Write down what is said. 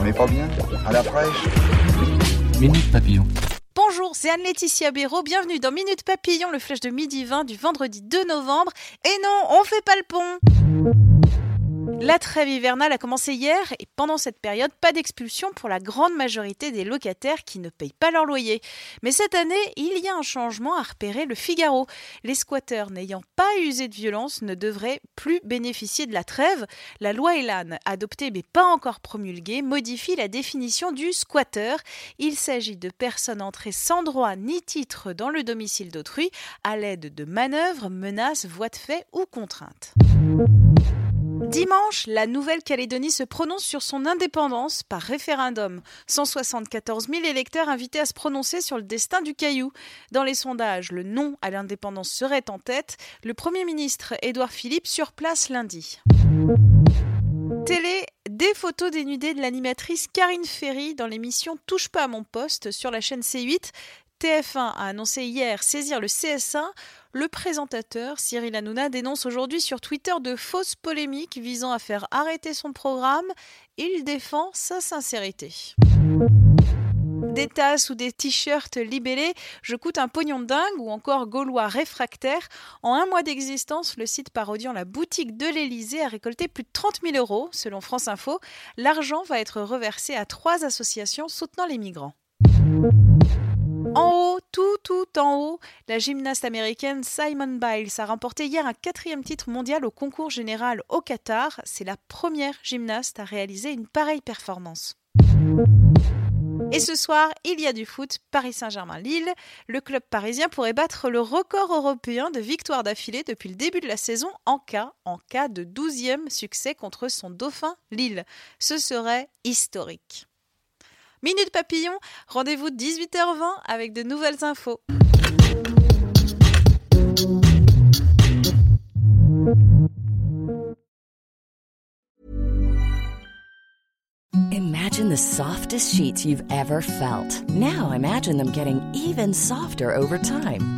On n'est pas bien À la fraîche Minute Papillon. Bonjour, c'est Anne-Laetitia Béraud. Bienvenue dans Minute Papillon, le flash de midi 20 du vendredi 2 novembre. Et non, on fait pas le pont la trêve hivernale a commencé hier et pendant cette période, pas d'expulsion pour la grande majorité des locataires qui ne payent pas leur loyer. Mais cette année, il y a un changement à repérer le Figaro. Les squatteurs n'ayant pas usé de violence ne devraient plus bénéficier de la trêve. La loi Elan, adoptée mais pas encore promulguée, modifie la définition du squatter. Il s'agit de personnes entrées sans droit ni titre dans le domicile d'autrui à l'aide de manœuvres, menaces, voies de fait ou contraintes. Dimanche, la Nouvelle-Calédonie se prononce sur son indépendance par référendum. 174 000 électeurs invités à se prononcer sur le destin du Caillou. Dans les sondages, le non à l'indépendance serait en tête. Le Premier ministre Édouard Philippe sur place lundi. Télé, des photos dénudées de l'animatrice Karine Ferry dans l'émission Touche pas à mon poste sur la chaîne C8. TF1 a annoncé hier saisir le CSA. Le présentateur, Cyril Hanouna, dénonce aujourd'hui sur Twitter de fausses polémiques visant à faire arrêter son programme. Il défend sa sincérité. Des tasses ou des t-shirts libellés, je coûte un pognon dingue ou encore gaulois réfractaire. En un mois d'existence, le site parodiant la boutique de l'Elysée a récolté plus de 30 000 euros, selon France Info. L'argent va être reversé à trois associations soutenant les migrants. En haut, tout tout en haut, la gymnaste américaine Simon Biles a remporté hier un quatrième titre mondial au concours général au Qatar. C'est la première gymnaste à réaliser une pareille performance. Et ce soir, il y a du foot, Paris Saint-Germain-Lille. Le club parisien pourrait battre le record européen de victoires d'affilée depuis le début de la saison en cas, en cas de douzième succès contre son dauphin Lille. Ce serait historique. Minute Papillon, rendez-vous 18h20 avec de nouvelles infos. Imagine the softest sheets you've ever felt. Now imagine them getting even softer over time.